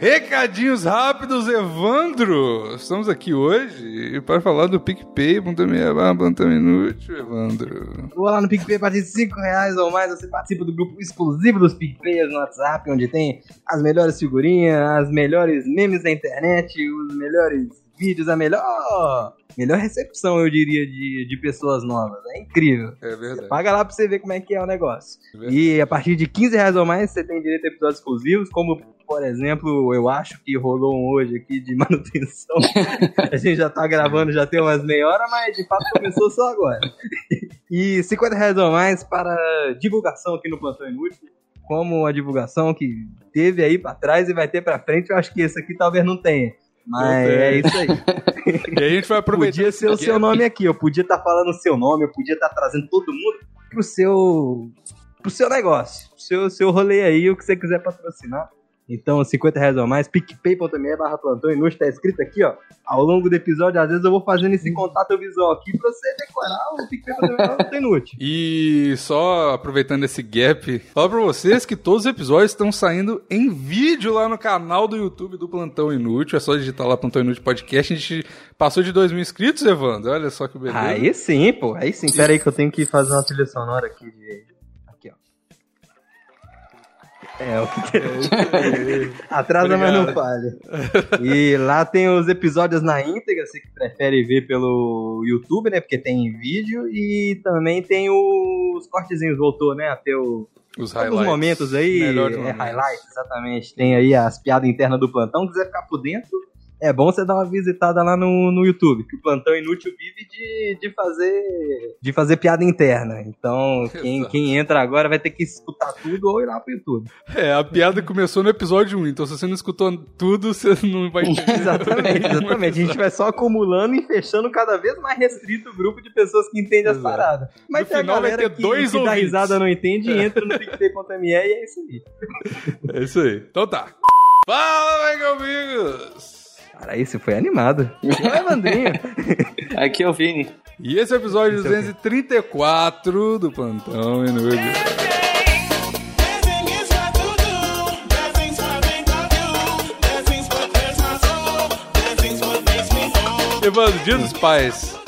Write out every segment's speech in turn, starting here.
Recadinhos rápidos, Evandro! Estamos aqui hoje para falar do PicPay, barra, ponta inútil, Evandro. Vou lá no PicPay a partir de 5 reais ou mais, você participa do grupo exclusivo dos PicPayers no WhatsApp, onde tem as melhores figurinhas, as melhores memes da internet, os melhores vídeos, a melhor melhor recepção, eu diria, de, de pessoas novas. É incrível. É verdade. Você paga lá pra você ver como é que é o negócio. É e a partir de 15 reais ou mais, você tem direito a episódios exclusivos, como, por exemplo, eu acho que rolou um hoje aqui de manutenção. a gente já tá gravando, já tem umas meia hora, mas de fato começou só agora. e 50 reais ou mais para divulgação aqui no Plantão Inútil como a divulgação que teve aí para trás e vai ter para frente, eu acho que esse aqui talvez não tenha. Mas é isso aí. e a gente vai aproveitar. Podia ser o seu nome aqui, eu podia estar tá falando o seu nome, eu podia estar tá trazendo todo mundo pro seu, pro seu negócio, pro seu, seu rolê aí, o que você quiser patrocinar. Então, 50 reais ou mais, picpay.me barra plantão inútil, tá escrito aqui, ó. Ao longo do episódio, às vezes eu vou fazendo esse contato visual aqui pra você decorar o picpay.me inútil. E só aproveitando esse gap, fala pra vocês que todos os episódios estão saindo em vídeo lá no canal do YouTube do Plantão Inútil. É só digitar lá Plantão Inútil Podcast. A gente passou de 2 mil inscritos, Evandro. Olha só que beleza. Aí sim, pô. Aí sim. Pera aí que eu tenho que fazer uma trilha sonora aqui de é, o que Atrasa, mas não falha. E lá tem os episódios na íntegra, você que prefere ver pelo YouTube, né? Porque tem vídeo. E também tem os cortezinhos, voltou, né? Até o, os highlights. momentos aí. É, highlights, exatamente. Tem aí as piadas internas do plantão. quiser ficar por dentro, é bom você dar uma visitada lá no, no YouTube, que o Plantão Inútil vive de, de fazer de fazer piada interna. Então, quem, quem entra agora vai ter que escutar tudo ou ir lá pro YouTube. É, a piada começou no episódio 1, então se você não escutou tudo, você não vai entender. exatamente, exatamente. A gente vai só acumulando e fechando cada vez mais restrito o grupo de pessoas que entendem as paradas. Mas no final vai ter que, dois que dá risada não entende, é. entra no picpay.me e é isso aí. É isso aí. Então tá. Fala, meus amigos! Cara, esse foi animado. Não é Vandrinho. Aqui é o Vini. E esse é o episódio 234 do Plantão Inútil. Evandro, Dia dos Pais.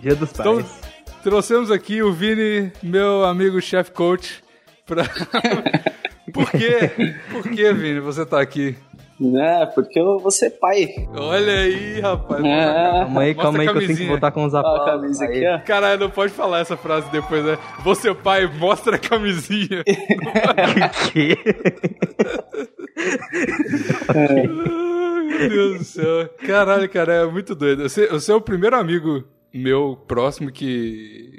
Dia dos Pais. Então, trouxemos aqui o Vini, meu amigo chef coach, pra... Por quê? Por que, Vini, você tá aqui? Né, porque eu vou ser pai. Olha aí, rapaz. É. Calma aí, calma aí que eu tenho que botar com os aplausos. aqui, ó. Caralho, não pode falar essa frase depois, né? Você pai, mostra a camisinha. que? Ai, meu Deus do céu. Caralho, cara, é muito doido. Você, você é o primeiro amigo meu próximo que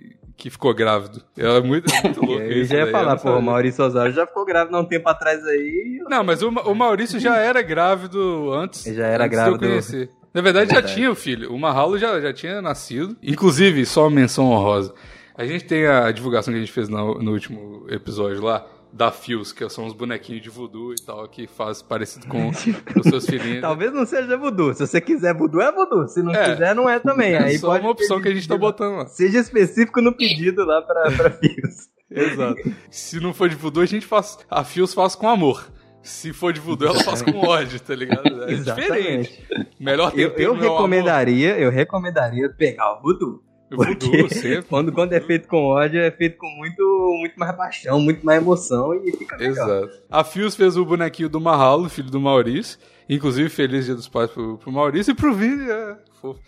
que ficou grávido. Ela é muito, é muito louca. Eu já ia falar, pô, o Maurício Osório já ficou grávido há um tempo atrás aí. Não, mas o, o Maurício já era grávido antes. Ele já era antes grávido. De eu conhecer. Na verdade, é verdade, já tinha o filho. O Mahalo já, já tinha nascido. Inclusive, só uma menção honrosa. A gente tem a divulgação que a gente fez no, no último episódio lá da Fios, que são os bonequinhos de voodoo e tal, que faz parecido com os seus filhinhos. Talvez não seja voodoo. Se você quiser voodoo, é voodoo. Se não é, quiser, não é também. É Aí só uma opção que a gente tá botando lá. Seja específico no pedido lá pra, pra Fios. Exato. Se não for de voodoo, a gente faz. A Fios faz com amor. Se for de voodoo, ela faz com ódio, tá ligado? É Exatamente. diferente. Melhor eu, eu é recomendaria, eu recomendaria pegar o voodoo. Porque quando, quando é feito com ódio, é feito com muito, muito mais paixão, muito mais emoção e fica melhor. Exato. A Fios fez o bonequinho do Mahalo, filho do Maurício. Inclusive, feliz dia dos pais pro, pro Maurício e pro Vini. É, fofo.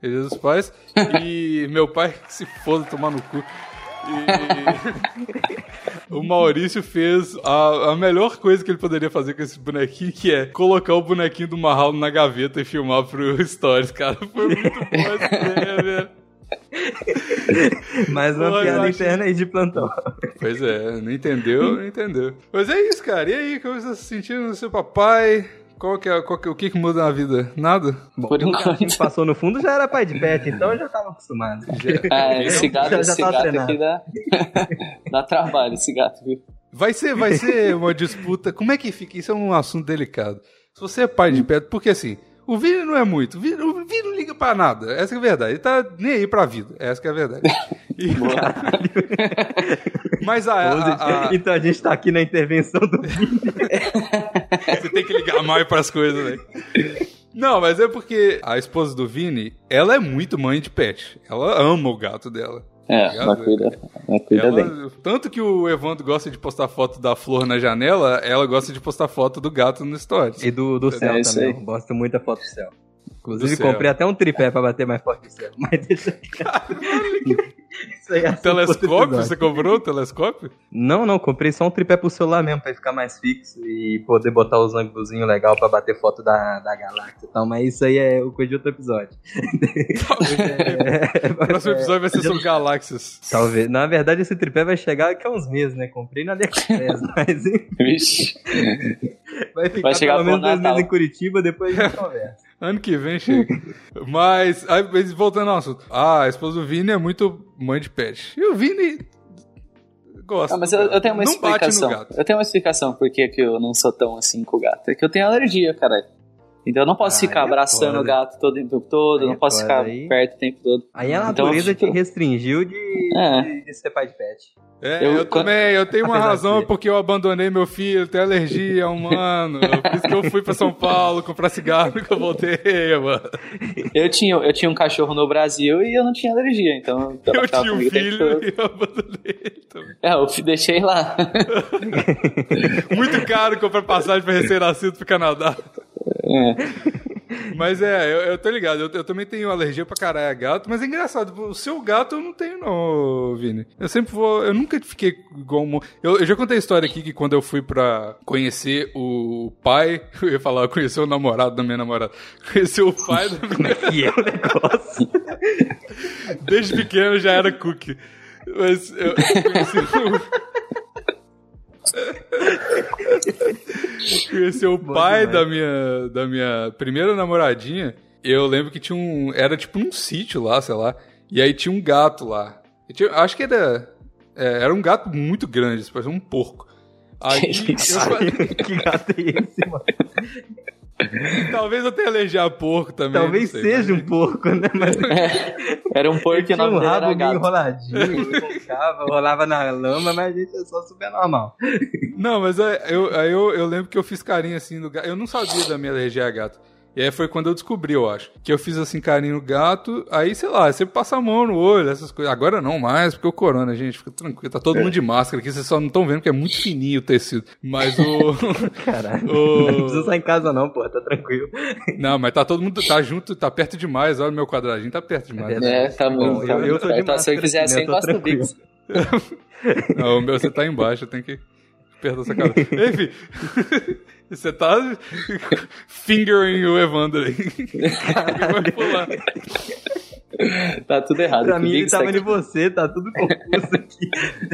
Feliz dia dos pais. e meu pai, que se foda tomar no cu. E o Maurício fez a, a, melhor coisa que ele poderia fazer com esse bonequinho, que é colocar o bonequinho do Mahalo na gaveta e filmar pro Stories, cara. Foi muito bom essa ideia, velho. Mais uma Pô, piada interna aí de plantão. Pois é, não entendeu, não entendeu. Mas é isso, cara. E aí, como você está se sentindo no seu papai? Qual que é, qual que, o que, que muda na vida? Nada? Bom, Por enquanto. que passou no fundo já era pai de pet, então eu já estava acostumado. É, esse gato, já, já esse gato aqui dá, dá trabalho, esse gato, viu? Vai ser, vai ser uma disputa. Como é que fica? Isso é um assunto delicado. Se você é pai de pet, porque assim, o Vini não é muito. O Vini, o Vini não liga pra nada. Essa é a verdade. Ele tá nem aí pra vida. Essa é a verdade. E... Mas a, a, a, Então a gente tá aqui na intervenção do Vini. Você tem que ligar mais pras coisas, velho. Não, mas é porque a esposa do Vini, ela é muito mãe de pet. Ela ama o gato dela. É, tá ela cuida, ela cuida ela, bem. Tanto que o Evandro gosta de postar foto da flor na janela, ela gosta de postar foto do gato no stories. E do, do céu é também. Gosto muito da foto do céu. Inclusive, comprei até um tripé pra bater mais forte no céu. Mas deixa Isso aí é telescópio? Você comprou o telescópio? Não, não, comprei só um tripé pro celular mesmo, pra ficar mais fixo e poder botar os ângulos legal pra bater foto da, da galáxia e tal, mas isso aí é o coisa de outro episódio. é, o próximo episódio vai ser sobre galáxias. Talvez. Na verdade, esse tripé vai chegar daqui a uns meses, né? Comprei na AliExpress, mas. Vixe. Vai ficar vai chegar pelo menos dois meses em Curitiba, depois a gente conversa. Ano que vem chega. mas, aí, voltando ao assunto. Ah, a esposa do Vini é muito mãe de pet. E o Vini gosta. Ah, mas eu, eu, tenho uma não explicação. Eu tenho uma explicação por que eu não sou tão assim com o gato. É que eu tenho alergia, caralho. Então eu não posso ah, ficar é abraçando o gato todo o tempo todo, aí não é posso ficar aí... perto o tempo todo. Aí a então, natureza então, te restringiu de, é. de, de, ser pai de pet. É, eu, eu também, eu tenho uma razão porque eu abandonei meu filho, tenho alergia humano. Por isso que eu fui pra São Paulo comprar cigarro que eu voltei, mano. Eu tinha, eu tinha um cachorro no Brasil e eu não tinha alergia, então... Eu tinha um filho e eu abandonei ele também. É, eu deixei lá. Muito caro comprar passagem pra recém-nascido pro Canadá. É. Mas é, eu, eu tô ligado, eu, eu, também tenho alergia pra caralho a gato, mas é engraçado, o seu gato eu não tenho não, Vini. Eu sempre vou, eu nunca fiquei igual um... eu, eu já contei a história aqui que quando eu fui pra conhecer o pai, eu ia falar, conhecer o namorado da minha namorada, conhecer o pai da minha... e é o negócio? Desde pequeno já era cookie. Mas eu conheci o... Conheci o pai da minha, da minha primeira namoradinha. Eu lembro que tinha um. Era tipo um sítio lá, sei lá. E aí tinha um gato lá. Tinha, acho que era. É, era um gato muito grande, parecia um porco. Aí, que, eu... que gato é esse, mano? Talvez eu tenha alergia a porco também. Talvez sei, seja mas... um porco, né? Mas... É, era um porco que não um rabo meio gato. enroladinho, colocava, rolava na lama, mas a gente é só super normal. Não, mas aí eu, eu, eu lembro que eu fiz carinho assim no gato. Eu não sabia da minha alergia a gato. E aí foi quando eu descobri, eu acho. Que eu fiz assim carinho no gato, aí, sei lá, você passa a mão no olho, essas coisas. Agora não mais, porque o corona, gente, fica tranquilo. Tá todo mundo de máscara aqui, vocês só não estão vendo que é muito fininho o tecido. Mas o. Caralho. O... Não precisa sair em casa, não, pô, tá tranquilo. Não, mas tá todo mundo, tá junto, tá perto demais. Olha o meu quadradinho, tá perto demais. É, tá muito. Tá eu, eu tô de máscara, se eu quiser assim, encosta o bico. Não, o meu você tá embaixo, tem que perto dessa cabeça. Enfim. Você tá fingering o Evandro aí. Vai pular. Tá tudo errado. Pra mim ele tava de você, tá tudo confuso aqui.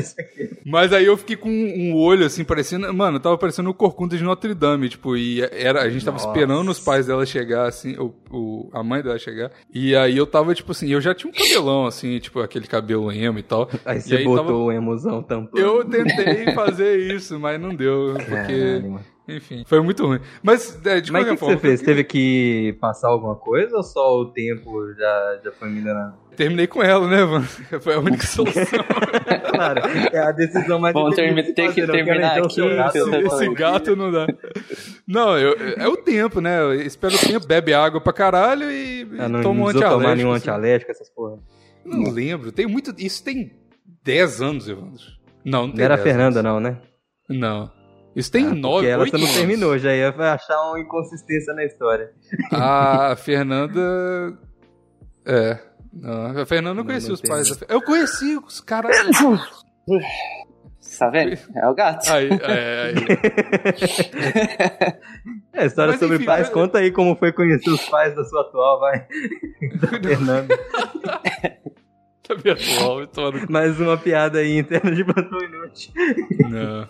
Mas aí eu fiquei com um olho assim, parecendo. Mano, tava parecendo o Corcunda de Notre Dame, tipo, e era, a gente tava Nossa. esperando os pais dela chegar, assim, o, o, a mãe dela chegar. E aí eu tava, tipo assim, eu já tinha um cabelão, assim, tipo, aquele cabelo emo e tal. Aí você aí botou tava... o emozão tampando. Eu tentei fazer isso, mas não deu, porque. Caralho, enfim, foi muito ruim. Mas, é, de Mas o que, que, você fez? Teve que passar alguma coisa ou só o tempo já, já foi melhorando? Terminei com ela, né, mano? Foi a única solução. claro, é a decisão mais Bom, ter, ter que terminar aqui. Esse, esse gato não dá. Não, eu, é o tempo, né? Eu espero o tempo, bebe água pra caralho e, ah, não, toma um antialérgico. tomar nenhum assim. antialérgico, essas porra. Não, não lembro. Tem muito. Isso tem 10 anos, Evandro. Não, não tem. Não era a Fernanda, anos. não, né? Não. Isso tem ah, nove, ela oito não terminou, já ia achar uma inconsistência na história. A Fernanda... É. Não, a Fernanda não, não conhecia não os pais. Da... Eu conheci os caras... Tá vendo? É o gato. Aí, é, aí. é, história Mas, sobre enfim, pais. Conta aí como foi conhecer os pais da sua atual, vai. Da Fernanda. Minha atual, Mais uma piada aí interna de plantão inútil. Não.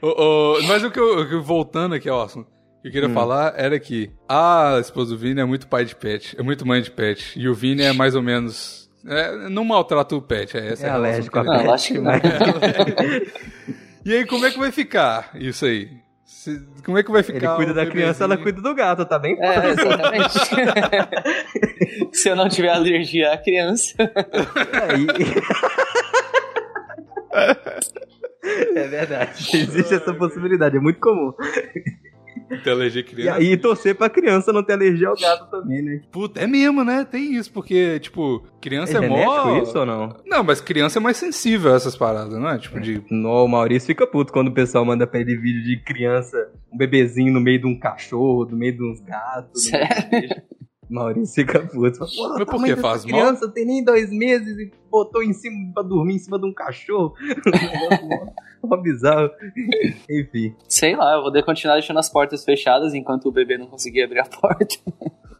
O, o, mas o que eu, voltando aqui ó, que eu queria hum. falar era que a esposa do Vini é muito pai de pet, é muito mãe de pet. E o Vini é mais ou menos. É, não maltrata o pet, é essa é, é alérgico a pet. Não, acho que não. e aí, como é que vai ficar isso aí? Se, como é que vai ficar? Ele cuida da criança, ela cuida do gato, tá bem? É, exatamente. Se eu não tiver alergia à criança. Aí... É verdade. Existe essa possibilidade, é muito comum. Ter alergia a criança. E aí torcer pra criança não ter alergia ao gato também, né? Puta, é mesmo, né? Tem isso, porque, tipo, criança é, é mó... isso ou não? Não, mas criança é mais sensível a essas paradas, não é? Tipo, de... No, o Maurício fica puto quando o pessoal manda pra ele vídeo de criança, um bebezinho no meio de um cachorro, no meio de uns gatos. Sério? Maurício fica puto. Mas por que faz mal? criança tem nem dois meses e botou em cima pra dormir em cima de um cachorro. Mó bizarro. Enfim. Sei lá, eu vou continuar deixando as portas fechadas enquanto o bebê não conseguir abrir a porta.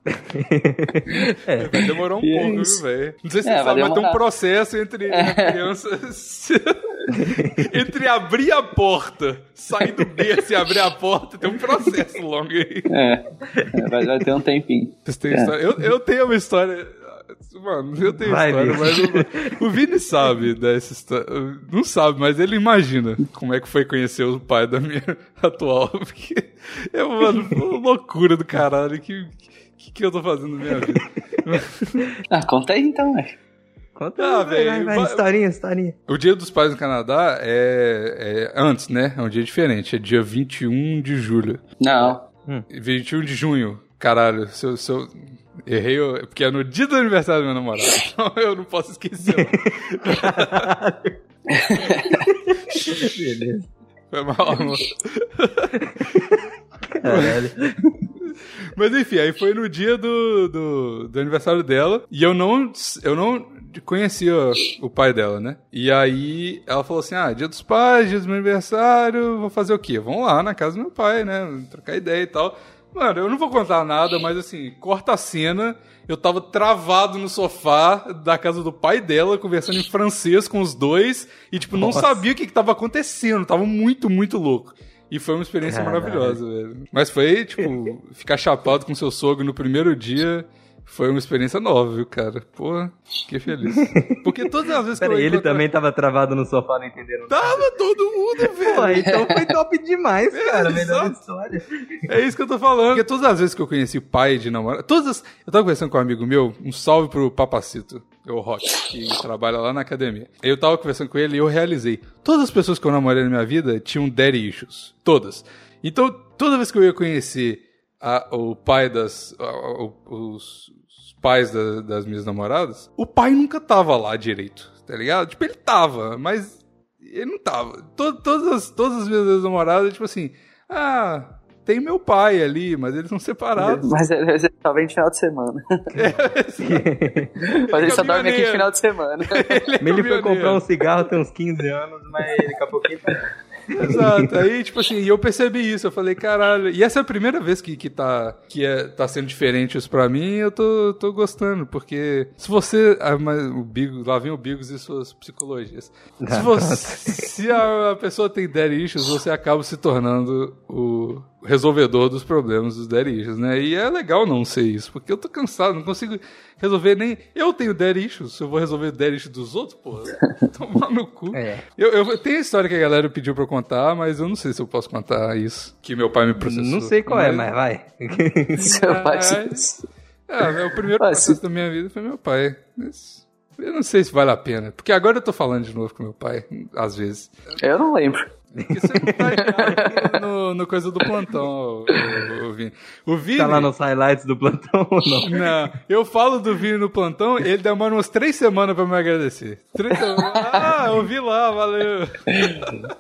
é. Vai demorar um e pouco, é viu, velho? Não sei se é, você sabe, mas tem um processo entre é. crianças. entre abrir a porta, sair do berço e abrir a porta, tem um processo longo aí. É, é vai, vai ter um tempinho. É. Eu, eu tenho uma história Mano, eu tenho Vai, história, mas o, o Vini sabe dessa história. Não sabe, mas ele imagina como é que foi conhecer o pai da minha atual. Porque é uma, uma loucura do caralho. Que, que, que eu tô fazendo na minha vida? ah, conta aí então, velho. Conta ah, aí, vai, vai, vai, historinha, historinha. O dia dos pais no Canadá é, é antes, né? É um dia diferente. É dia 21 de julho. Não. Hum. 21 de junho. Caralho, seu, seu, Errei, porque é no dia do aniversário do meu namorado. Então eu não posso esquecer. Beleza. Foi mal, amor. Caralho. Mas enfim, aí foi no dia do, do, do, aniversário dela e eu não, eu não conhecia o pai dela, né? E aí ela falou assim: ah, dia dos pais, dia do meu aniversário, vou fazer o quê? Vamos lá na casa do meu pai, né? Trocar ideia e tal. Mano, eu não vou contar nada, mas assim, corta a cena. Eu tava travado no sofá da casa do pai dela, conversando em francês com os dois, e, tipo, não Nossa. sabia o que, que tava acontecendo. Tava muito, muito louco. E foi uma experiência Caralho. maravilhosa, velho. Mas foi, tipo, ficar chapado com seu sogro no primeiro dia. Foi uma experiência nova, viu, cara? Pô, fiquei feliz. Porque todas as vezes Pera que eu ele também tava travado no sofá, não entenderam Tava todo mundo, velho. Pô, então foi top demais, cara. É, melhor história. É isso que eu tô falando. Porque todas as vezes que eu conheci o pai de namorado, todas as... Eu tava conversando com um amigo meu, um salve pro Papacito, o Rock, que trabalha lá na academia. Eu tava conversando com ele e eu realizei. Todas as pessoas que eu namorei na minha vida tinham daddy issues. Todas. Então, toda vez que eu ia conhecer a, o pai das. A, os, pais da, das minhas namoradas, o pai nunca tava lá direito, tá ligado? Tipo, ele tava, mas ele não tava. Todo, todas, as, todas as minhas namoradas, tipo assim, ah, tem meu pai ali, mas eles são separados. Mas ele só vem de final de semana. É, mas ele só dorme aqui de final de semana. ele, é ele foi comprar um cigarro tem uns 15 anos, mas daqui a pouquinho tá... Exato. Aí, tipo assim, eu percebi isso. Eu falei, caralho. E essa é a primeira vez que, que, tá, que é, tá sendo diferente isso pra mim. eu tô, tô gostando. Porque se você. Ah, mas o Bigos, lá vem o Bigos e suas psicologias. Se, você, se a, a pessoa tem daddy issues, você acaba se tornando o resolvedor dos problemas dos issues, né? E é legal não ser isso, porque eu tô cansado, não consigo resolver nem. Eu tenho issues, se eu vou resolver issues dos outros, porra, tomar no cu. É. Eu, eu tenho a história que a galera pediu pra eu contar, mas eu não sei se eu posso contar isso, que meu pai me processou. Não sei qual é, mas... é, mas vai. Seu pai é, o primeiro processo da minha vida foi meu pai. Mas eu não sei se vale a pena, porque agora eu tô falando de novo com meu pai, às vezes. Eu não lembro. Porque você não tá no, no coisa do plantão, o, o, o Vini. O Vini. Tá lá nos highlights do plantão ou não? Não. Eu falo do Vini no plantão, ele demora umas três semanas pra me agradecer. Três semanas. Ah, eu vi lá, valeu.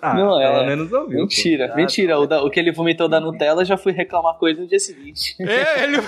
Ah, não, é. Pelo menos ouviu. Mentira, pô. mentira. O, da, o que ele vomitou da Nutella, já fui reclamar ele no dia seguinte. É, ele.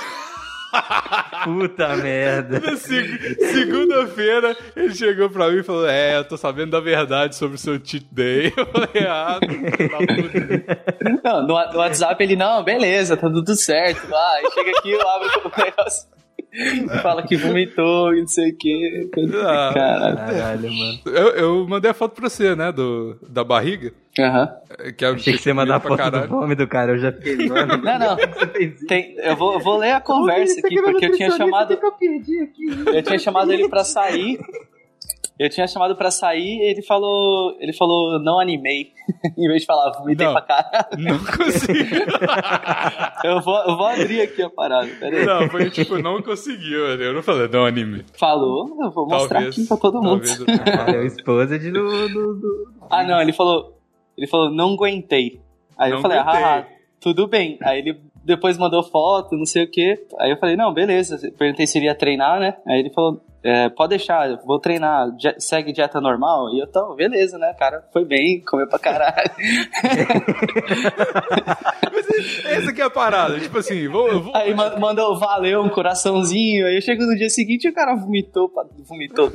Puta merda. Segunda-feira, ele chegou pra mim e falou: É, eu tô sabendo da verdade sobre o seu cheat day. Eu falei: Ah, tá Não, no, no WhatsApp ele: Não, beleza, tá tudo certo. Ah, aí chega aqui, eu abro o negócio. Fala que vomitou e não sei o que. Ah, caralho. caralho, mano. Eu, eu mandei a foto pra você, né? Do, da barriga. Aham. Uhum. Que é Achei que você ia mandar a foto caralho. do fome do cara, eu já fiquei. Mano, não, não. Tem, eu, vou, eu vou ler a conversa aqui, porque eu tinha chamado. Eu tinha chamado ele pra sair. Eu tinha chamado pra sair ele falou. Ele falou, não animei. em vez de falar, vomitei pra cara. Não consegui. eu, vou, eu vou abrir aqui a parada, peraí. Não, foi tipo, não conseguiu. Eu não falei, não anime. Falou, eu vou mostrar talvez, aqui pra todo mundo. é o esposa de do, do, do, Ah, não, ele falou. Ele falou, não aguentei. Aí não eu falei, ah, tudo bem. Aí ele depois mandou foto, não sei o que. Aí eu falei, não, beleza. Perguntei se ele ia treinar, né? Aí ele falou, é, pode deixar, vou treinar, segue dieta normal. E eu, tô, beleza, né? cara foi bem, comeu pra caralho. Essa aqui é a parada, tipo assim, vou, vou... Aí mandou valeu, um coraçãozinho. Aí eu chego no dia seguinte e o cara vomitou, vomitou.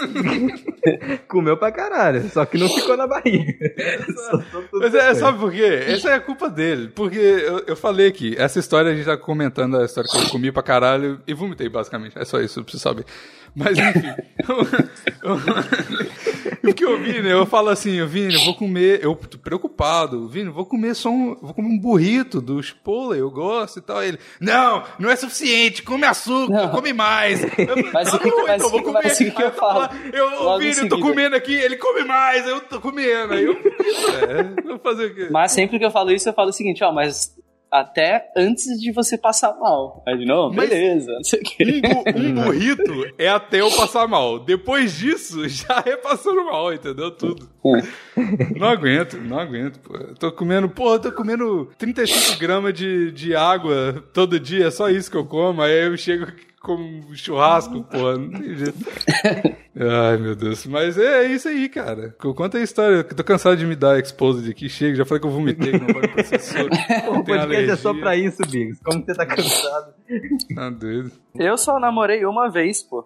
comeu pra caralho, só que não ficou na barriga. Mas é, sabe por quê? Essa é a culpa dele. Porque eu, eu falei aqui, essa história a gente tá comentando a história que eu comi pra caralho e vomitei, basicamente. É só isso, eu preciso saber. Mas enfim. o que eu vi, né? Eu falo assim, Vini, eu vou comer. Eu tô preocupado, Vini, vou comer só um. Vou comer um burrito do Chipotle, eu gosto e tal. Ele, não, não é suficiente, come açúcar, não. come mais. Eu, mas o que, então, mas, vou comer. Mas o que eu falo? Eu, Vini, eu tô comendo aqui, ele come mais, eu tô comendo. Aí eu. É, vou fazer o quê? Mas sempre que eu falo isso, eu falo o seguinte, ó, mas até antes de você passar mal. Aí, não, beleza, quê. Um, um burrito é até eu passar mal. Depois disso, já é passando mal, entendeu? Tudo. É. Não aguento, não aguento, pô. tô comendo, pô, tô comendo 35 gramas de, de água todo dia, é só isso que eu como. Aí eu chego como churrasco, porra, não tem jeito. Ai, meu Deus. Mas é, é isso aí, cara. Conta a história. Tô cansado de me dar exposed aqui. Chega, já falei que eu vomitei, que não pode processor. o podcast é só pra isso, Bigos. Como você tá cansado? Tá doido. Eu só namorei uma vez, pô.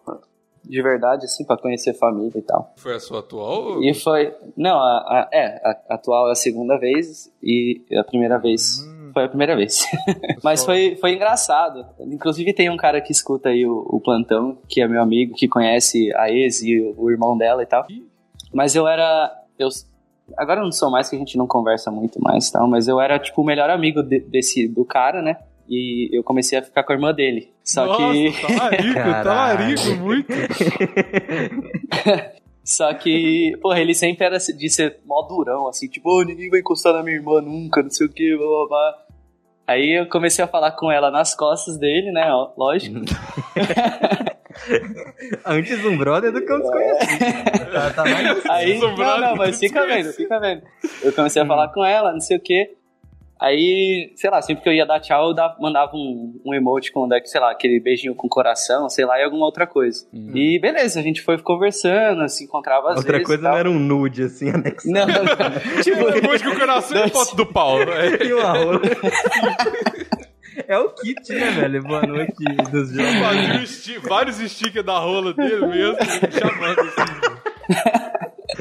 De verdade, assim, pra conhecer família e tal. Foi a sua atual? Ou... E foi. Não, a, a, é, a atual é a segunda vez e a primeira vez. Foi a primeira vez. Mas foi, foi engraçado. Inclusive tem um cara que escuta aí o, o, plantão, que é meu amigo, que conhece a ex e o, o irmão dela e tal. Mas eu era. Eu, agora eu não sou mais, que a gente não conversa muito mais tal, mas eu era tipo o melhor amigo de, desse, do cara, né? E eu comecei a ficar com a irmã dele. Só Nossa, que. Tá larico, tá larico muito. Só que, porra, ele sempre era de ser mó durão, assim, tipo, oh, ninguém vai encostar na minha irmã nunca, não sei o que, blá blá blá. Aí eu comecei a falar com ela nas costas dele, né? Ó, lógico. Antes um brother do que um desconhecido. tá, tá mais Aí, não, não, mas fica vendo, fica vendo. Eu comecei a falar com ela, não sei o quê. Aí, sei lá, sempre que eu ia dar tchau, eu dava, mandava um, um emote com, sei lá, aquele beijinho com coração, sei lá, e alguma outra coisa. Uhum. E beleza, a gente foi conversando, se encontrava às outra vezes. Outra coisa não era um nude, assim, anexado. Não, não, não. tipo, emoji com coração e foto do pau. Né? E uma rola. É o kit, né, velho? Boa noite dos jogos. Vários stickers da rola dele mesmo, chamando assim.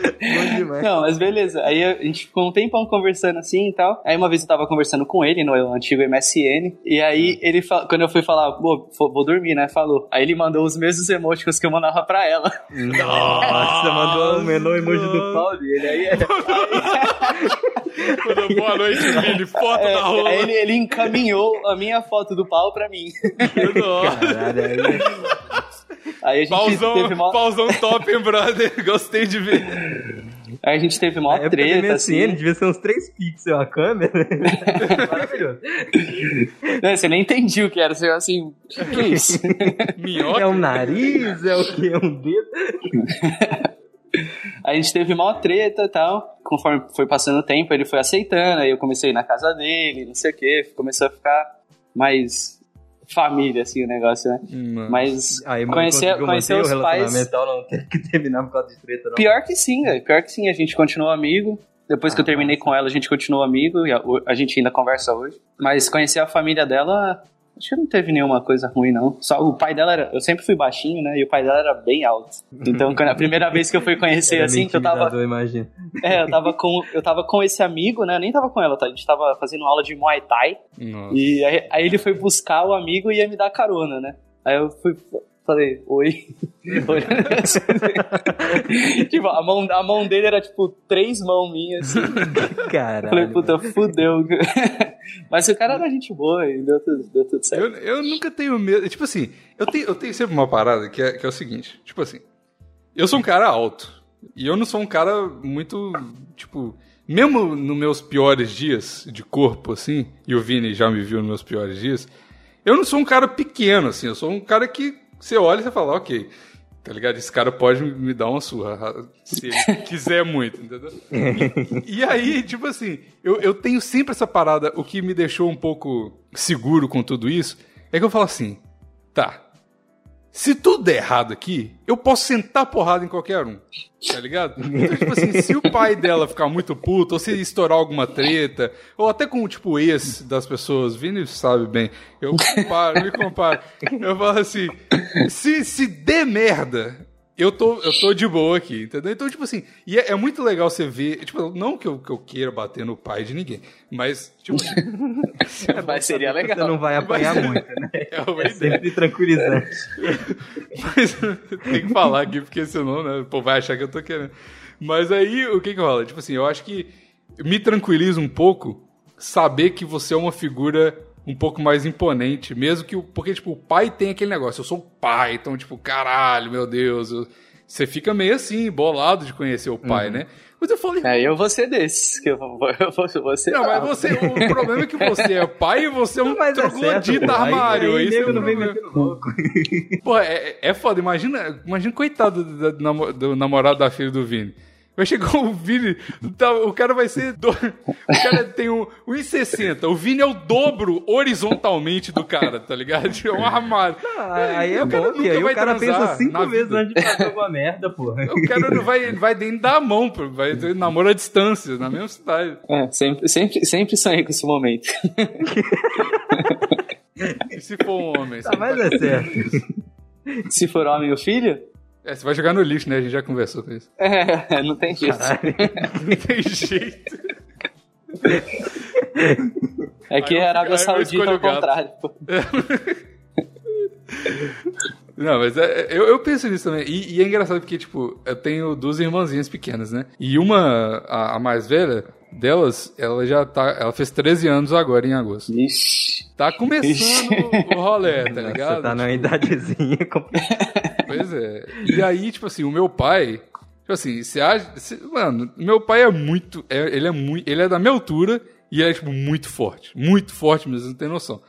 Bom demais. Não, mas beleza. Aí a gente ficou um tempão conversando assim e tal. Aí uma vez eu tava conversando com ele no antigo MSN. E aí ele, quando eu fui falar, pô, vou dormir, né? Falou. Aí ele mandou os mesmos emoticons que eu mandava pra ela. Nossa, mandou o menor emoji do Paulo. Ele aí é. Mandou boa noite, Vini. Foto é, da rola. Aí ele, ele encaminhou a minha foto do pau pra mim. Caralho, aí. Aí a gente pauzão, teve mó... pauzão top, hein, brother? Gostei de ver. Aí a gente teve mó é treta, MSN, assim. devia ser uns 3 pixels a câmera. Maravilhoso. Não, você nem entendia o que era. Você assim, o que é isso? Minhoca? É um nariz? É o que? É um dedo? a gente teve mó treta e tal. Conforme foi passando o tempo, ele foi aceitando. Aí eu comecei a ir na casa dele, não sei o que. Começou a ficar mais família, assim, o negócio, né? Hum, Mas aí, conhecer, conhecer os pais. não ter que terminar por causa de treta, não. Pior que sim, velho. Pior que sim, a gente continuou amigo. Depois ah, que eu terminei nossa. com ela, a gente continuou amigo e a, a, gente ainda conversa hoje. Mas conhecer a família dela Acho que não teve nenhuma coisa ruim, não. Só o pai dela era. Eu sempre fui baixinho, né? E o pai dela era bem alto. Então, quando, a primeira vez que eu fui conhecer, era assim, que eu tava. Eu imagino. É, eu tava com. Eu tava com esse amigo, né? Eu nem tava com ela, tá? A gente tava fazendo aula de Muay Thai. Nossa. E aí, aí ele foi buscar o amigo e ia me dar carona, né? Aí eu fui, Falei, oi. tipo, a mão, a mão dele era tipo três mãos minhas. Assim. Caralho. Falei, puta, fudeu. Mas o cara era gente boa e deu tudo, deu tudo certo. Eu, eu nunca tenho medo. Tipo assim, eu tenho, eu tenho sempre uma parada que é, que é o seguinte: tipo assim, eu sou um cara alto. E eu não sou um cara muito, tipo. Mesmo nos meus piores dias de corpo, assim, e o Vini já me viu nos meus piores dias, eu não sou um cara pequeno, assim, eu sou um cara que você olha e você fala, ok. Tá ligado? Esse cara pode me dar uma surra, se quiser muito, entendeu? E, e, aí, tipo assim, eu, eu tenho sempre essa parada, o que me deixou um pouco seguro com tudo isso, é que eu falo assim, tá, se tudo der errado aqui, eu posso sentar porrada em qualquer um. Tá ligado? Então, tipo assim, se o pai dela ficar muito puto, ou se estourar alguma treta, ou até com, tipo, ex das pessoas, Vini sabe bem, eu comparo, me comparo. Eu falo assim, se, se der merda, eu tô, eu tô de boa aqui, entendeu? Então, tipo assim, e é, é, muito legal você ver, tipo, não que eu, que eu queira bater no pai de ninguém, mas, tipo... mas seria legal. Você não vai apanhar mas, muito, né? É, é sempre tranquilizante. mas tem que falar aqui, porque senão, né, o povo vai achar que eu tô querendo. Mas aí, o que que rola? Tipo assim, eu acho que me tranquiliza um pouco saber que você é uma figura um pouco mais imponente, mesmo que o. Porque, tipo, o pai tem aquele negócio, eu sou o pai, então, tipo, caralho, meu Deus. Eu, você fica meio assim, bolado de conhecer o pai, uhum. né? Mas eu falei. É, eu vou ser desses. Que eu vou, eu vou, você não, mas você. O problema é que você é pai e você é um é troglodita é armário. Aí, isso é não vem louco. Pô, é, é foda. Imagina, imagina coitado do, do, do namorado da filha do Vini. Vai chegar o Vini, tá, o cara vai ser. Do, o cara tem um 1,60. O Vini é o dobro horizontalmente do cara, tá ligado? É um armário. Não, aí é bom, e aí o cara pensa cinco vezes vida. antes de fazer alguma merda, porra. O cara não vai, vai dentro da mão, pô. vai ter namoro à distância, na mesma cidade. É, sempre, sempre, sempre sonhei com esse momento. e se for um homem? Tá, mas é certo. Se for homem o filho? É, você vai jogar no lixo, né? A gente já conversou com isso. É, não tem jeito. não tem jeito. É que a Arábia Saudita ao contrário. Não, mas é, eu, eu, penso nisso também. E, e, é engraçado porque, tipo, eu tenho duas irmãzinhas pequenas, né? E uma, a, a mais velha, delas, ela já tá. Ela fez 13 anos agora em agosto. Ixi. Tá começando Ixi. o rolê, tá ligado? Você tá numa idadezinha. pois é. E aí, tipo assim, o meu pai. Tipo assim, você acha. mano, meu pai é muito. É, ele é muito. Ele é da minha altura e ele é, tipo, muito forte. Muito forte mesmo, não tem noção.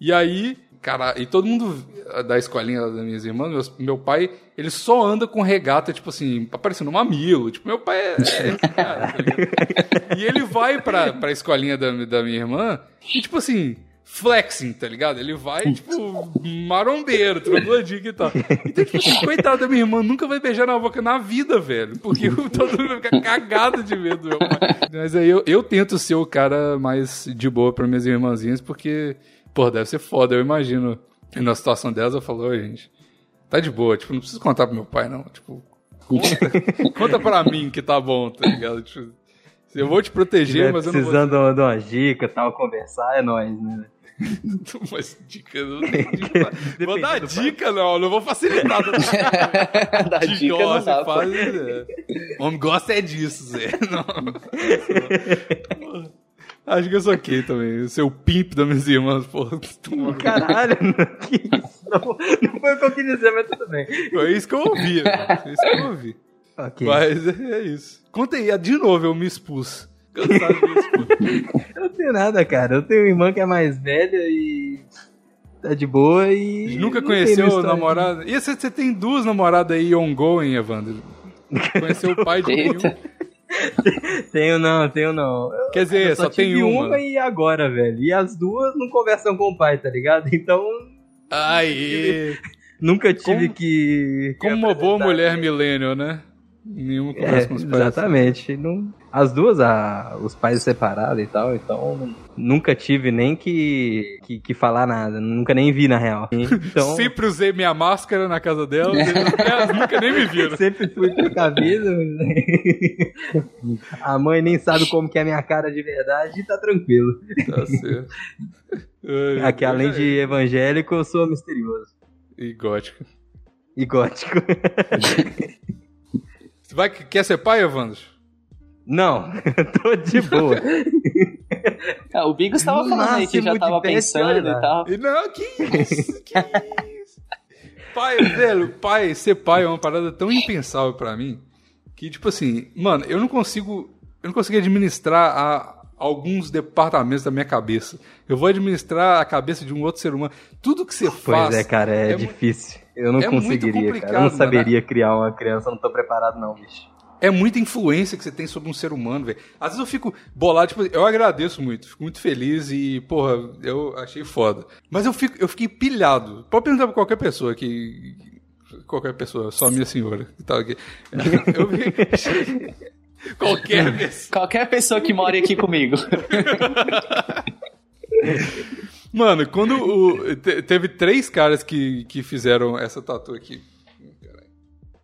E aí, cara, e todo mundo da escolinha das minhas irmãs, meu, meu pai, ele só anda com regata, tipo assim, aparecendo um mamilo. Tipo, meu pai é. é cara, tá e ele vai pra, pra escolinha da, da minha irmã e, tipo assim flexing, tá ligado? Ele vai, tipo, marombeiro, troglodita e tal. Então, tipo assim, coitado da minha irmã, nunca vai beijar na boca na vida, velho. Porque todo mundo fica cagado de medo do meu pai. Mas aí eu, eu tento ser o cara mais de boa pra minhas irmãzinhas, porque, pô, deve ser foda, eu imagino. E na situação delas, eu falo, gente, tá de boa, tipo, não preciso contar pro meu pai, não. Tipo, conta, conta pra mim que tá bom, tá ligado? Tipo, eu vou te proteger, mas eu não vou... precisando de uma dica, tal, conversar, é nóis, né? Mas dica não. Vou dar dica, não, não vou facilitar. Dar dica, dica não dá, faz, é. O homem gosta é disso, Zé. Não. Acho que eu sou ok também. Ser o pimp das minhas irmãs, porra. Caralho, que isso? Não, não foi o que eu queria dizer, mas tudo bem. Foi isso que eu ouvi, Foi isso que eu ouvi. Okay. Mas é isso. Conta aí, de novo, eu me expus. Cansado eu não tenho nada, cara. Eu tenho uma irmã que é mais velha e tá de boa e. Nunca conheceu namorada? E você, você tem duas namoradas aí ongoing, Evandro? Conheceu o pai de nenhum? tenho não, tenho não. Quer dizer, só, só tem uma. uma e agora, velho. E as duas não conversam com o pai, tá ligado? Então. Aí. Nunca tive como, que, que. Como uma boa mulher milênio, né? Nenhuma conversa é, com os pais. Exatamente. Não, as duas, a, os pais separados e tal, então nunca tive nem que, que, que, falar nada, nunca nem vi na real. Então... Sempre usei minha máscara na casa dela, elas nunca nem me viram. Sempre fui precavido. a mãe nem sabe como que é a minha cara de verdade e tá tranquilo. Tá certo. Aqui, além de evangélico, eu sou misterioso. E gótico. E gótico. Você vai, quer ser pai, Evandro? Não, tô de boa. Ah, o Bigos estava falando aí que já tava pensando e tal. Não, que isso? Que isso? pai, velho, pai, ser pai é uma parada tão impensável para mim que, tipo assim, mano, eu não consigo. Eu não consigo administrar a, alguns departamentos da minha cabeça. Eu vou administrar a cabeça de um outro ser humano. Tudo que você pois faz. Pois é, cara, é, é difícil. Eu não é conseguiria, cara. Eu não saberia mano. criar uma criança, eu não tô preparado, não, bicho. É muita influência que você tem sobre um ser humano, velho. Às vezes eu fico bolado, tipo, eu agradeço muito, fico muito feliz e, porra, eu achei foda. Mas eu, fico, eu fiquei pilhado. Pode perguntar pra qualquer pessoa que. Qualquer pessoa, só a minha senhora que tá aqui. Eu vi. Qualquer pessoa. Qualquer pessoa que mora aqui comigo. Mano, quando o, te, teve três caras que, que fizeram essa tatu aqui.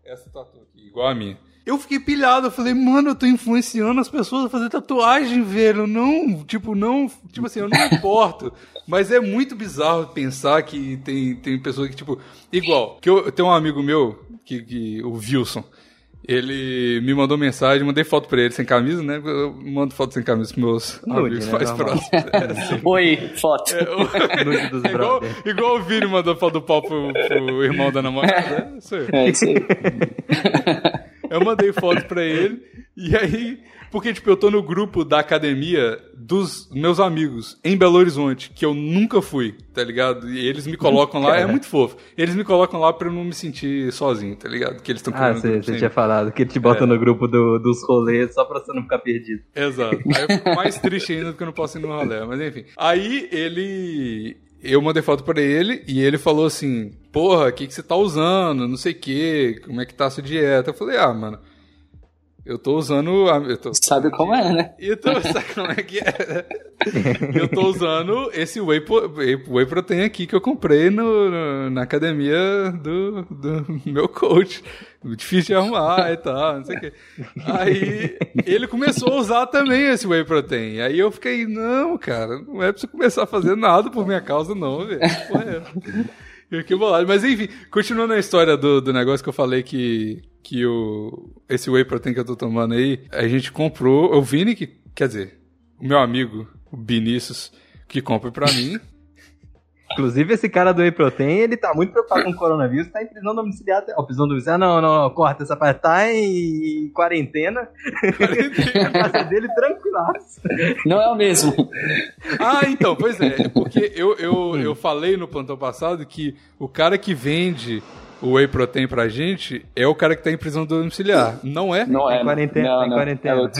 Essa tatu aqui, igual a minha. Eu fiquei pilhado, eu falei, mano, eu tô influenciando as pessoas a fazer tatuagem, velho. Não, tipo, não. Tipo assim, eu não importo. Mas é muito bizarro pensar que tem, tem pessoas que, tipo. Igual, que eu, eu tenho um amigo meu, que, que, o Wilson. Ele me mandou mensagem, mandei foto pra ele sem camisa, né? Eu mando foto sem camisa pros meus Nude, amigos né? mais próximos. É, assim. Oi, foto. É, o... é igual, igual, o Vini mandou foto do pau pro, pro irmão da namorada. Né? Isso aí. É isso aí. Eu mandei foto pra ele, e aí porque, tipo, eu tô no grupo da academia dos meus amigos em Belo Horizonte, que eu nunca fui, tá ligado? E eles me colocam lá, é muito fofo. Eles me colocam lá pra eu não me sentir sozinho, tá ligado? Que eles estão Ah, você, você tinha falado, que te bota é. no grupo do, dos rolês só pra você não ficar perdido. Exato. Aí eu fico mais triste ainda porque eu não posso ir no rolê, mas enfim. Aí ele eu mandei foto pra ele e ele falou assim: Porra, o que, que você tá usando? Não sei o que, como é que tá a sua dieta? Eu falei: Ah, mano, eu tô usando. Eu tô, sabe como é, né? Eu tô, sabe como é que é? eu tô usando esse whey, whey protein aqui que eu comprei no, no, na academia do, do meu coach. Difícil de arrumar e tal, não sei o quê. Aí ele começou a usar também esse whey protein. Aí eu fiquei, não, cara, não é pra você começar a fazer nada por minha causa, não, velho. Eu fiquei bolado. Mas enfim, continuando a história do, do negócio que eu falei que, que o, esse whey protein que eu tô tomando aí, a gente comprou, o Vini, que, quer dizer, o meu amigo, o Vinícius, que compra pra mim. Inclusive, esse cara do Whey Protein, ele tá muito preocupado com o coronavírus, tá em prisão domiciliar. Ó, prisão domiciliar, não, não, não, corta essa parte. Tá em quarentena. quarentena. a casa dele tranquilaço. Não é o mesmo. Ah, então, pois é. Porque eu, eu, eu falei no plantão passado que o cara que vende o whey protein pra gente é o cara que tá em prisão domiciliar. Não é? Não é. Em quarentena. Não, não, em quarentena. É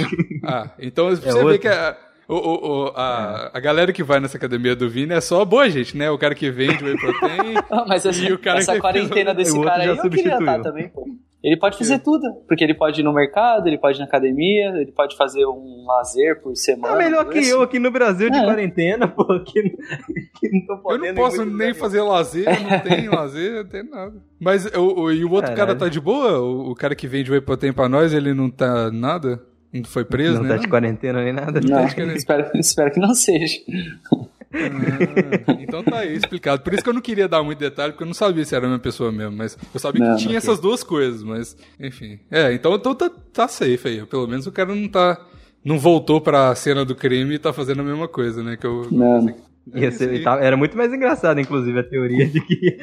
ah, então você é vê que a, o, o, o, a, a galera que vai nessa academia do Vini é só boa gente, né? O cara que vende whey protein. Mas essa, e o cara essa que quarentena desse cara aí eu queria estar também, pô. Ele pode fazer é. tudo, porque ele pode ir no mercado, ele pode ir na academia, ele pode fazer um lazer por semana. É melhor que eu aqui no Brasil de é. quarentena, pô, que, que não tô podendo. Eu não posso nem fazer lazer, não tem lazer, não tem nada. Mas o, o, e o outro Caralho. cara tá de boa? O, o cara que vende whey protein pra nós, ele não tá nada? Não foi preso, não né? Não tá de quarentena nem nada. Não, tá espero, espero que não seja. Ah, então tá aí explicado. Por isso que eu não queria dar muito detalhe, porque eu não sabia se era a mesma pessoa mesmo. Mas eu sabia não, que tinha essas duas coisas, mas enfim. É, então, então tá, tá safe aí. Pelo menos o cara não tá. Não voltou pra cena do crime e tá fazendo a mesma coisa, né? Que eu, não. Ia ser, era muito mais engraçado, inclusive, a teoria de que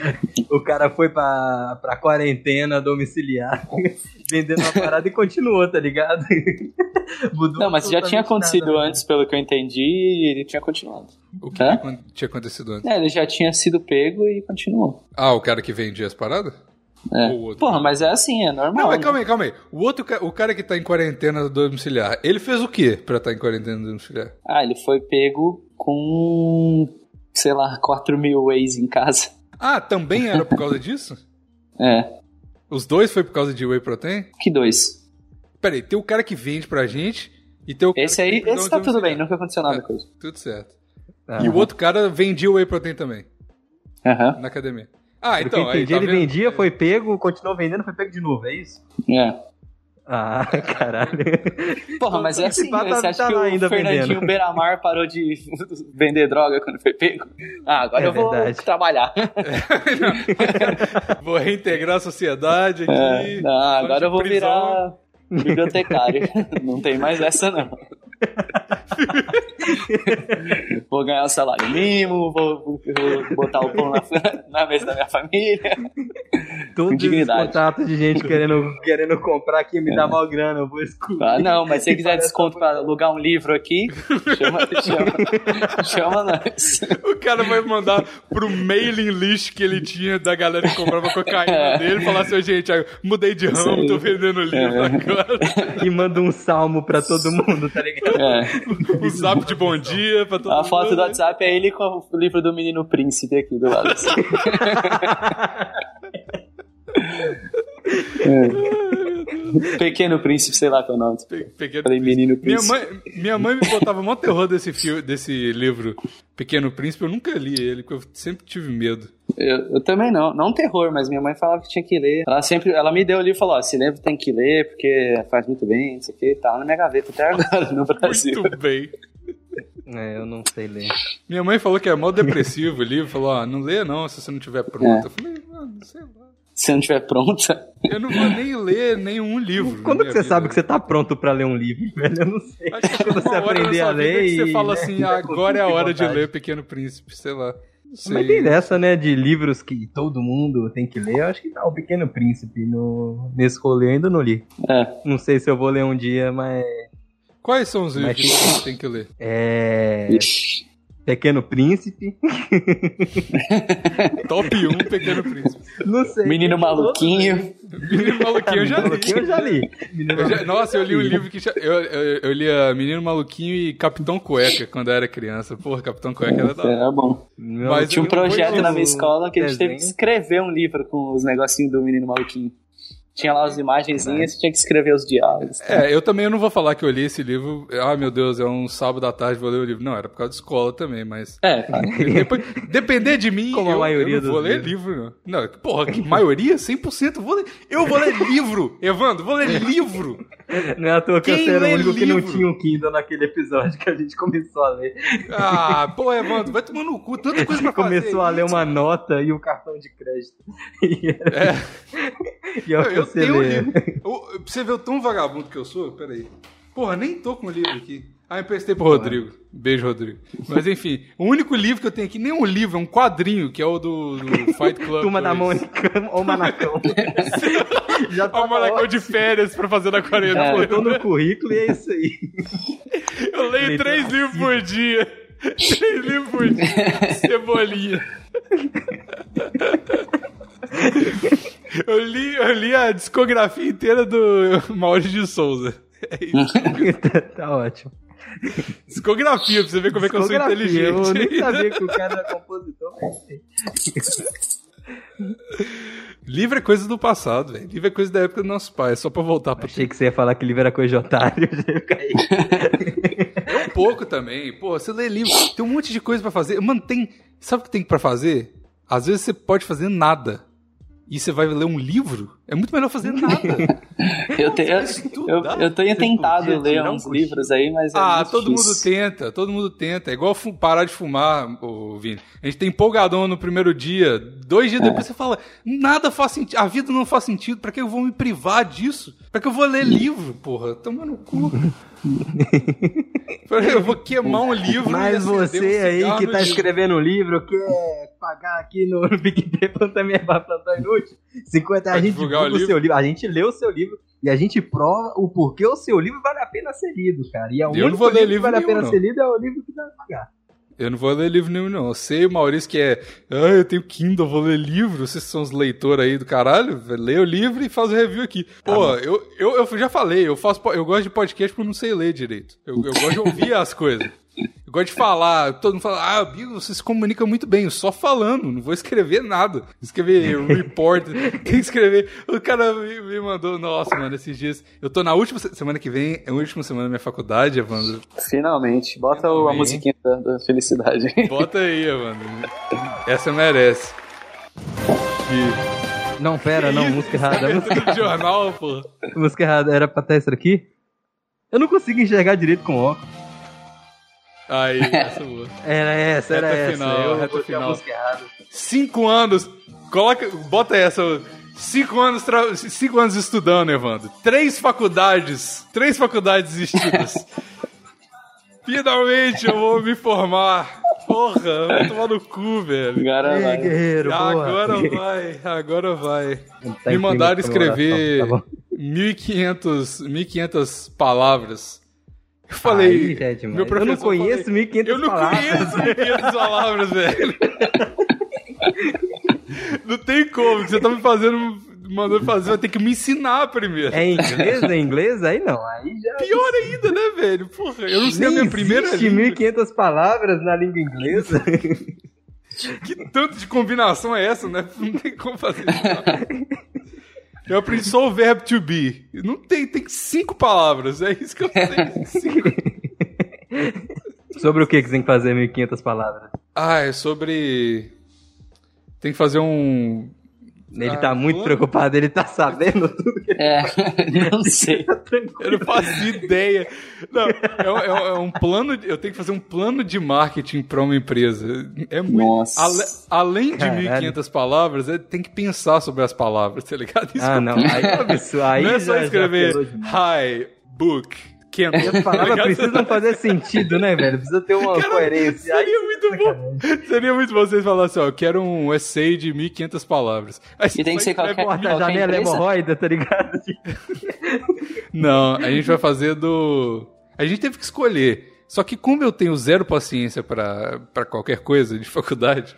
o cara foi pra, pra quarentena domiciliar, vendendo uma parada e continuou, tá ligado? Mudou não, mas já tinha acontecido nada. antes, pelo que eu entendi, e ele tinha continuado. O que, que tinha acontecido antes? É, ele já tinha sido pego e continuou. Ah, o cara que vendia as paradas? É. Porra, mas é assim, é normal. Não, mas calma aí, calma aí. O outro, o cara que tá em quarentena domiciliar, ele fez o que pra estar tá em quarentena domiciliar? Ah, ele foi pego com, sei lá, 4 mil ways em casa. Ah, também era por causa disso? É. Os dois foi por causa de whey protein? Que dois? Peraí, tem o cara que vende pra gente e tem o Esse aí, esse tá tudo bem, nunca aconteceu nada é, com isso. Tudo certo. Uhum. E o outro cara vendia whey protein também. Aham. Uhum. Na academia. Ah, Porque então. Entendi, aí, tá ele vendia, foi pego, continuou vendendo, foi pego de novo, é isso? É. Ah, caralho. Porra, mas é assim, né? Você acha tá que o Fernandinho vendendo. Beiramar parou de vender droga quando foi pego? Ah, agora é eu vou verdade. trabalhar. vou reintegrar a sociedade aqui. É, não, agora eu vou prisão. virar bibliotecário. não tem mais essa, não. vou ganhar o salário mínimo, vou, vou botar o pão na, na, mesa da minha família. Todos os contatos de gente querendo, querendo comprar aqui me é. dá mal grana, eu vou excluir. Ah, não, mas se você quiser desconto pra alugar um livro aqui, chama, chama, chama nós. O cara vai mandar pro mailing list que ele tinha da galera que comprava cocaína é. dele e falar assim, gente, mudei de ramo, tô vendendo livro é. agora. E manda um salmo pra todo mundo, tá ligado? É. Um zap de bom dia pra todo A mundo. A foto do WhatsApp é ele com o livro do Menino Príncipe aqui do lado. Assim. É. Pequeno Príncipe, sei lá qual é o nome. Pe Pequeno Falei, Menino Príncipe. Minha mãe, minha mãe me botava mó terror desse, filme, desse livro Pequeno Príncipe. Eu nunca li ele, porque eu sempre tive medo. Eu, eu, também não, não terror, mas minha mãe falava que tinha que ler. Ela sempre, ela me deu o livro e falou: ó, esse livro tem que ler porque faz muito bem, isso aqui, tá na minha gaveta até agora no Brasil. Muito bem. É, eu não sei ler. Minha mãe falou que é mó depressivo o livro, falou: ó, não lê não se você não tiver pronto. É. Eu falei: mano, sei lá se não estiver pronta. Eu não vou nem ler nenhum livro. Quando que você vida. sabe que você tá pronto para ler um livro, velho? Eu não sei. Acho que quando você aprender a ler. E... Você fala assim, agora é a hora de ler Pequeno Príncipe, sei lá. Sei. Mas tem dessa, né, de livros que todo mundo tem que ler. Eu acho que tá o Pequeno Príncipe no... nesse rolê, eu ainda não li. É. Não sei se eu vou ler um dia, mas. Quais são os livros mas... que você tem que ler? É. Ixi. Pequeno Príncipe. Top 1, Pequeno Príncipe. Não sei. Menino Maluquinho. Menino Maluquinho eu já li. Eu já li. Eu já, nossa, eu li um livro que. Eu, eu, eu li a Menino Maluquinho e Capitão Cueca quando eu era criança. Porra, Capitão Cueca era da Era bom. Mas tinha um projeto na minha escola que a gente teve que escrever um livro com os negocinhos do Menino Maluquinho. Tinha lá as imagenzinhas, você tinha que escrever os diálogos. Tá? É, eu também não vou falar que eu li esse livro. Ah, meu Deus, é um sábado à tarde, vou ler o livro. Não, era por causa da escola também, mas. É, cara. Depois, depender de mim, Como eu, a maioria eu não vou ler livro. Não. não, porra, que maioria? 100%? Vou ler, eu vou ler livro, Evandro, vou ler livro. Não é à toa que Quem eu era o único livro? que não tinha um Kindle naquele episódio que a gente começou a ler. Ah, pô, Evandro, vai tomar no cu, tanta coisa pra fazer. Começou a ler uma nota e o um cartão de crédito. E era... É. E eu, eu tenho um livro. Eu, você ver o tão vagabundo que eu sou, peraí. Porra, nem tô com o livro aqui. Ah, emprestei pro Rodrigo. Beijo, Rodrigo. Mas enfim, o único livro que eu tenho aqui, nem um livro, é um quadrinho, que é o do, do Fight Club. Turma 2. da Mônica ou Manacão. Já tá o Manacão de férias pra fazer na quarentena. É, botou no currículo e é isso aí. Eu leio três livros por dia. Três livros por dia. Cebolinha. Eu li, eu li a discografia inteira do Maurício de Souza. É isso. tá ótimo. Discografia, pra você ver como é que eu sou inteligente. Eu nem sabia que o cara era compositor. livro é coisa do passado, velho. Livro é coisa da época do nosso pai, é só pra voltar pra. Achei que você ia falar que livro era coisa de otário. é um pouco também. Pô, você lê livro, tem um monte de coisa pra fazer. Mano, tem. Sabe o que tem pra fazer? Às vezes você pode fazer nada e você vai ler um livro, é muito melhor fazer nada. eu, te, eu, eu, eu, tenho tentado ler uns livros aí, mas. É ah, todo difícil. mundo tenta, todo mundo tenta. É igual parar de fumar, ô, Vini. A gente tem empolgadão no primeiro dia, dois dias é. depois você fala: nada faz sentido, a vida não faz sentido, pra que eu vou me privar disso? Pra que eu vou ler livro, porra? Toma no cu. eu vou queimar um livro. Mas você um aí que tá livro. escrevendo um livro quer pagar aqui no, no PicPay também é plantão inútil. 50 a gente divulga o, o seu livro. A gente lê o seu livro e a gente prova o porquê o seu livro vale a pena ser lido, cara. E é o eu único livro, livro que vale nenhum, a pena não. ser lido é o livro que vai pagar. Eu não vou ler livro nenhum, não. Eu sei o Maurício que é. Ah, eu tenho Kindle, vou ler livro. Vocês são os leitores aí do caralho. Lê o livro e faz o review aqui. Tá Pô, eu, eu, eu já falei, eu, faço, eu gosto de podcast porque eu não sei ler direito. Eu, eu gosto de ouvir as coisas. Eu gosto de falar, todo mundo fala, ah, Bigo, você se comunica muito bem, eu só falando, não vou escrever nada. Escrever um report, tem que escrever. O cara me, me, mandou, nossa, mano, esses dias. Eu tô na última semana que vem, é a última semana da minha faculdade, Evandro. Finalmente, bota Finalmente. a musiquinha da, da, felicidade. Bota aí, Evandro. Essa merece. Não, pera, não, música errada. Música... jornal, pô. Música errada, era pra ter isso aqui? Eu não consigo enxergar direito com óculos. Aí, essa boa. Era essa, era reta essa. Final, eu reta final. Cinco anos. Coloca, bota essa. Cinco anos, tra... cinco anos estudando, Evandro. Três faculdades. Três faculdades existidas. Finalmente eu vou me formar. Porra, vou tomar no cu, velho. Agora vai. Guerreiro, agora boa. vai, agora vai. Tá Me mandaram escrever tá bom. 1.500 1.500 palavras. Eu falei. Aí, é meu eu professor não conheço falei, 1.500 Eu não palavras. conheço 1.500 palavras, velho. Não tem como, você tá me fazendo, mandando fazer, vai ter que me ensinar primeiro. É inglês? É inglês? Aí não. Aí já. Pior ainda, né, velho? Porra, eu não sei a Nem minha primeira língua. 1.500 palavras na língua inglesa. Que tanto de combinação é essa, né? Não tem como fazer isso. Eu aprendi só o verbo to be. Não tem, tem cinco palavras, é isso que eu. Cinco. Sobre o que que você tem que fazer 1.500 palavras? Ah, é sobre. Tem que fazer um. Ele Ah, tá muito plano? preocupado, ele tá sabendo tudo que É, não sei. tá. Eu não faço ideia. Não, é, um- é é um plano. de- Eu tenho que fazer um plano de marketing para uma empresa. É muito. Nossa. Ale- além de Caralho. 1.500 palavras, é, tem que pensar sobre as palavras, tá ligado? Isso Ah, não. Aí é absurdo. Aí não é só escrever hi, book, can. As palavras precisam fazer sentido, né, velho? Precisa ter uma Cara, coerência. Seria muito bom. Seria muito bom vocês falarem assim, ó, eu quero um essay de 1.500 palavras. Aí E tem que ser qualquer- corta a qualquer janela empresa? hemorroida, tá ligado? Não, a gente vai fazer do... A gente teve que escolher. Só que como eu tenho zero paciência pra pra qualquer coisa de faculdade,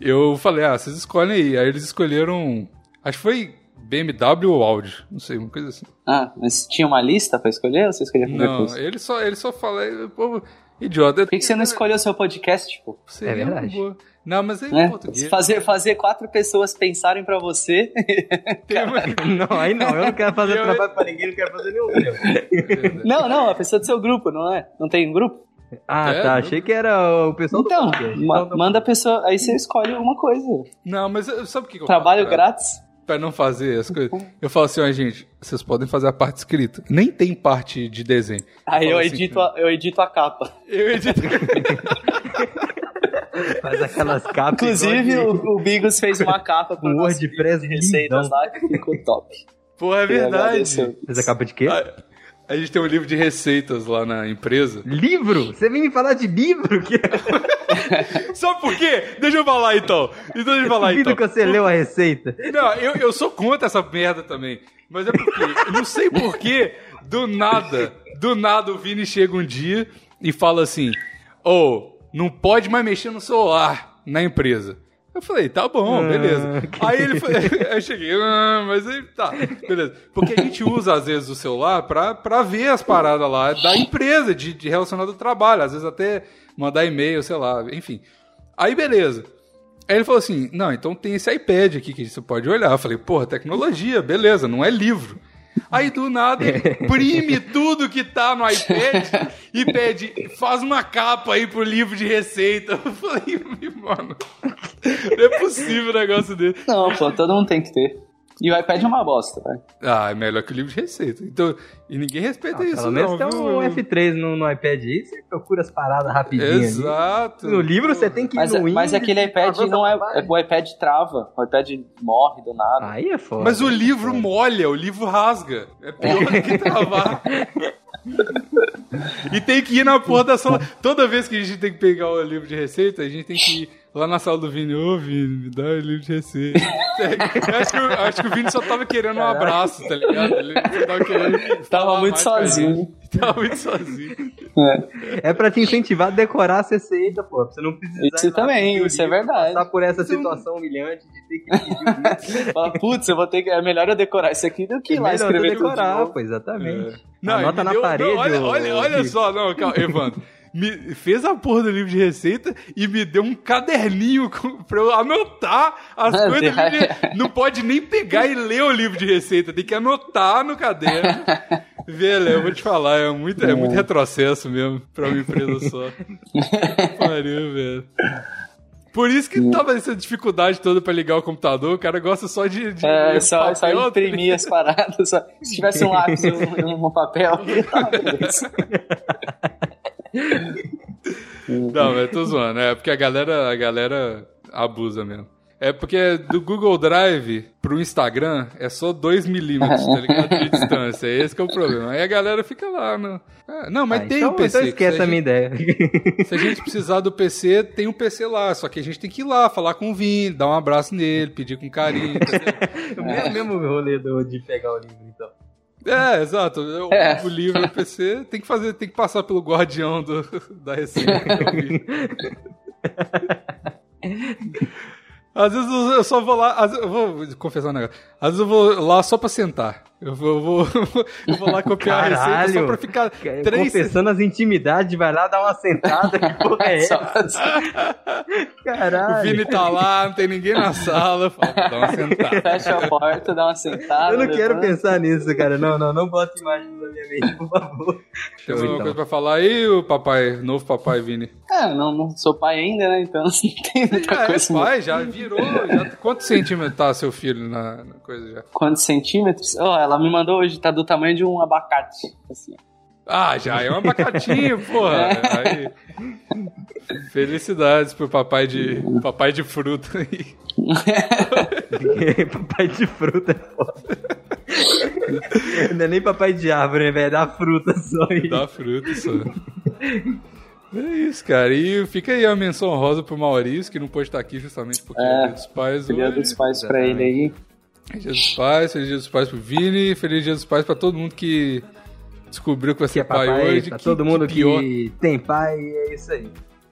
eu falei, ah, vocês escolhem aí. Aí eles escolheram... Acho que foi BMW ou Audi, não sei, uma coisa assim. Ah, mas tinha uma lista pra escolher ou você escolheu qualquer Não, coisa? ele só, ele só fala, povo, idiota. Por que, que você não escolheu o seu podcast, tipo? Seria É verdade. boa. Não, mas é Né? português. Fazer, fazer quatro pessoas pensarem pra você. Tem uma- Não, aí não. Eu não quero fazer Eu- trabalho pra ninguém, não quero fazer nenhum meu. Não, não, a pessoa do seu grupo, não é? Não tem um grupo? Ah, É, tá. não. Achei que era o pessoal do Então, podcast. ma- Então, manda a pessoa. Aí você escolhe uma coisa. Não, mas eu- sabe o que, que eu Trabalho faço grátis. Pra não fazer as coisas. Eu falo assim, ó, gente, vocês podem fazer a parte escrita. Nem tem parte de desenho. Aí eu falo assim, edito, a, eu edito a capa. Eu edito. Faz aquelas capas. Inclusive, o, o Bigos fez uma capa com o WordPress de receitas lá que ficou top. Pô, é verdade. Fez a capa de quê? A, a gente tem um livro de receitas lá na empresa. Livro? Você vem me falar de livro? Que... Sabe por quê? Deixa eu falar então. Então deixa eu falar Duvido então. que você leu a receita. Não, eu, eu sou contra essa merda também. Mas é porque, eu não sei porquê, do nada, do nada o Vini chega um dia e fala assim: Ô, não pode mais mexer no celular na empresa. Eu falei, tá bom, Ah, beleza. que- Aí ele foi, aí eu cheguei, ah, mas aí tá, beleza. Porque a gente usa, às vezes, o celular pra, pra ver as paradas lá da empresa, de, de relacionado ao trabalho, às vezes até mandar e-mail, sei lá, enfim. Aí, beleza. Aí ele falou assim: não, então tem esse iPad aqui que você pode olhar. Eu falei, porra, tecnologia, beleza, não é livro. Aí do nada ele imprime tudo que tá no iPad e pede, faz uma capa aí pro livro de receita. Eu falei, mano, não é possível um negócio desse. Não, pô, todo mundo tem que ter. E o iPad é uma bosta, vai. Ah, é melhor que o livro de receita. Então, e ninguém respeita isso, Pelo menos não. tem um F3 no, no iPad aí, você procura as paradas rapidinho ali. Exato. No livro você tem que ir Mas, no mas índice, aquele iPad não é, baixo. O iPad trava. O iPad morre do nada. Aí é foda. Mas o livro molha, o livro rasga. É pior do que travar. e tem que ir na porra da sala. Toda vez que a gente tem que pegar o livro de receita, a gente tem que ir lá na sala do Vini. Ô, Vini, me dá o livro de receita. acho, que, o- acho que o Vini só tava querendo um abraço, tá ligado? Ele só tava querendo. Tava falar muito sozinho. Tava muito sozinho. É pra te incentivar a decorar a receita, pô. Pra você não precisar. Isso também, isso é verdade. Passar por essa situação humilhante de ter que pedir o livro. Fala, putz, eu vou ter que. É melhor eu decorar isso aqui do que ir lá Melhor escrever tudo de decorar, novo. pô, exatamente. É. Não, Anota na deu- parede. não, olha, olha, olha só, não, calma, Evandro. Me fez a porra do livro de receita e me deu um caderninho com, pra eu anotar as Ah, coisas. de- Não pode nem pegar e ler o livro de receita, tem que anotar no caderno. Velho, eu vou te falar, é muito, é muito retrocesso mesmo pra uma empresa só. Pariu, velho. Por isso que tava essa dificuldade toda pra ligar o computador, o cara gosta só de. de É, só, só imprimir as paradas. só- se tivesse um lápis e um, um papel, beleza. Não, mas eu tô zoando, é porque a galera, a galera abusa mesmo. É porque do Google Drive pro Instagram é só 2 milímetros, tá ligado? De distância. Esse que é o problema. Aí a galera fica lá. Ah, não, mas ah, tem então, o um PC. Então esquece a, minha ideia. Se a gente precisar do PC, tem um PC lá. Só que a gente tem que ir lá, falar com o Vini, dar um abraço nele, pedir com carinho. o mesmo, mesmo rolê do, de pegar o livro, então. É, exato. Eu, é. O livro no PC tem que fazer, tem que passar pelo guardião do, da receita. Às vezes eu só vou lá, eu vou confessar um negócio. Às vezes eu vou lá só pra sentar. Eu vou, eu vou, eu vou lá copiar Caralho, a receita só pra ficar três... Confessando as intimidades, vai lá dar uma sentada, que porra é essa? Caralho. O Vini tá lá, não tem ninguém na sala, fala, dá uma sentada. Fecha a porta, dá uma sentada. Eu não quero pensar nisso, cara. Não, não, não bota imagens na minha mente, por favor. Tem alguma então. coisa pra falar aí, o papai, novo papai Vini? É, não, não sou pai ainda, né, então não tem muita é, coisa. É, pai, já virou, já... quantos centímetros tá seu filho na, na coisa já? Quantos centímetros? Oh, ela me mandou hoje, tá do tamanho de um abacate. Assim. Ah, já é um abacatinho, porra. É. Aí, felicidades pro papai de, papai de fruta aí. papai de fruta é foda. Não é nem papai de árvore, né, velho? É da fruta só. Aí. Dá fruta só. É isso, cara. E fica aí a menção rosa pro Maurício, que não pôde estar aqui justamente porque é, é dia dos pais hoje. Dia dos pais pra ele aí. Feliz dia dos pais, feliz dia dos pais pro Vini, feliz dia dos pais pra todo mundo que descobriu que vai ser que é pai papai, hoje. Pra que, todo mundo que, que tem pai, é isso aí.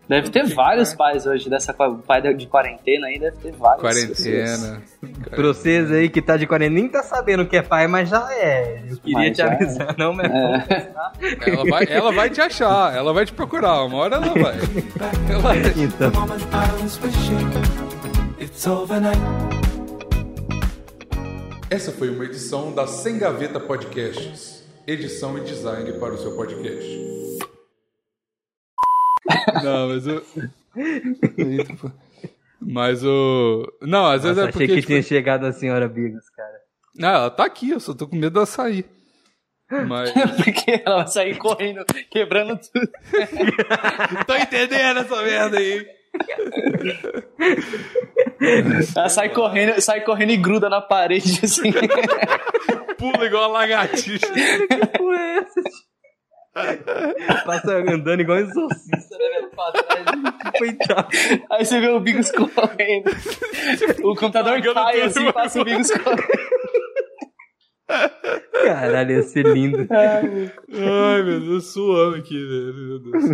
Deve ter vários pais hoje dessa pai de quarentena aí, deve ter vários. Quarentena. Pra vocês aí que tá de quarentena, nem tá sabendo que é pai, mas já é. Eu queria mas te avisar, é. não, mas é. ela, vai, ela vai te achar, ela vai te procurar, uma hora ela vai. ela... Então. Essa foi uma edição da Sem Gaveta Podcasts. Edição e design para o seu podcast. Não, mas o. Mas o. Não, às vezes Nossa, é porque. Achei que tipo... tinha chegado a senhora Bigos, cara. Não, ela tá aqui, eu só tô com medo dela sair. Mas. porque ela vai sair correndo, quebrando tudo. tô entendendo essa merda aí. Ela sai correndo, sai correndo e gruda na parede assim. Pula igual a lagartixa. que porra é essa? Passa andando igual um exorcista, né, velho? Pra trás, coitado. Aí você vê o Bigos correndo. O computador cai assim, passa o Bigos correndo. Caralho, ia ser lindo. Ai, meu Deus, suando aqui, velho. Meu Deus.